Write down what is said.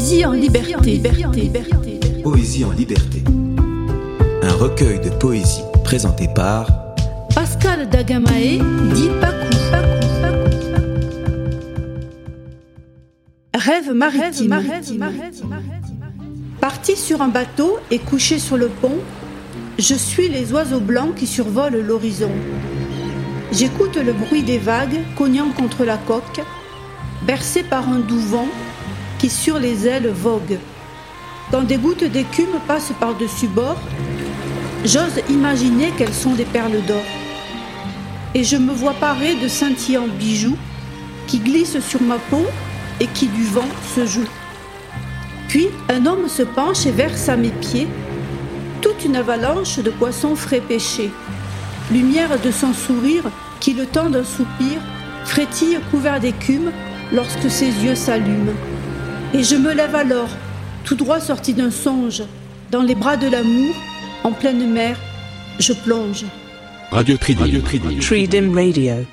Poésie en liberté. Poésie en liberté. Un recueil de poésie présenté par Pascal Dagamae dit Pacou. Rêve maritime. Parti sur un bateau et couché sur le pont, je suis les oiseaux blancs qui survolent l'horizon. J'écoute le bruit des vagues cognant contre la coque, bercé par un doux vent qui sur les ailes vogue. Quand des gouttes d'écume passent par-dessus bord, j'ose imaginer qu'elles sont des perles d'or. Et je me vois parée de scintillants bijoux qui glissent sur ma peau et qui du vent se jouent. Puis un homme se penche et verse à mes pieds toute une avalanche de poissons frais pêchés. Lumière de son sourire qui, le temps d'un soupir, frétille couvert d'écume lorsque ses yeux s'allument. Et je me lève alors, tout droit sorti d'un songe, dans les bras de l'amour, en pleine mer, je plonge. Radio Tridim. Radio Tridim. Tridim Radio.